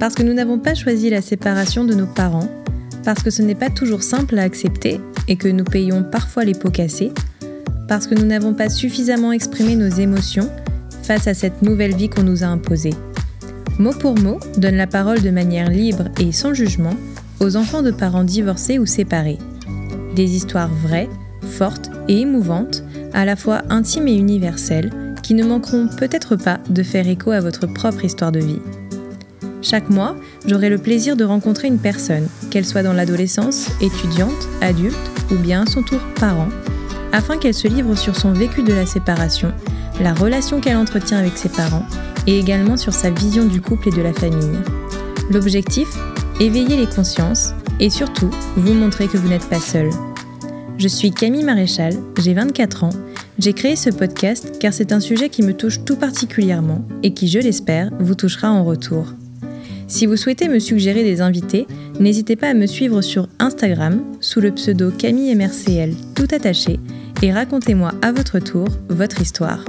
Parce que nous n'avons pas choisi la séparation de nos parents, parce que ce n'est pas toujours simple à accepter et que nous payons parfois les pots cassés, parce que nous n'avons pas suffisamment exprimé nos émotions face à cette nouvelle vie qu'on nous a imposée. Mot pour mot, donne la parole de manière libre et sans jugement aux enfants de parents divorcés ou séparés. Des histoires vraies, fortes et émouvantes, à la fois intimes et universelles, qui ne manqueront peut-être pas de faire écho à votre propre histoire de vie. Chaque mois, j'aurai le plaisir de rencontrer une personne, qu'elle soit dans l'adolescence, étudiante, adulte ou bien à son tour parent, afin qu'elle se livre sur son vécu de la séparation, la relation qu'elle entretient avec ses parents et également sur sa vision du couple et de la famille. L'objectif Éveiller les consciences et surtout vous montrer que vous n'êtes pas seul. Je suis Camille Maréchal, j'ai 24 ans. J'ai créé ce podcast car c'est un sujet qui me touche tout particulièrement et qui, je l'espère, vous touchera en retour. Si vous souhaitez me suggérer des invités, n'hésitez pas à me suivre sur Instagram sous le pseudo Camille MRCL tout attaché et racontez-moi à votre tour votre histoire.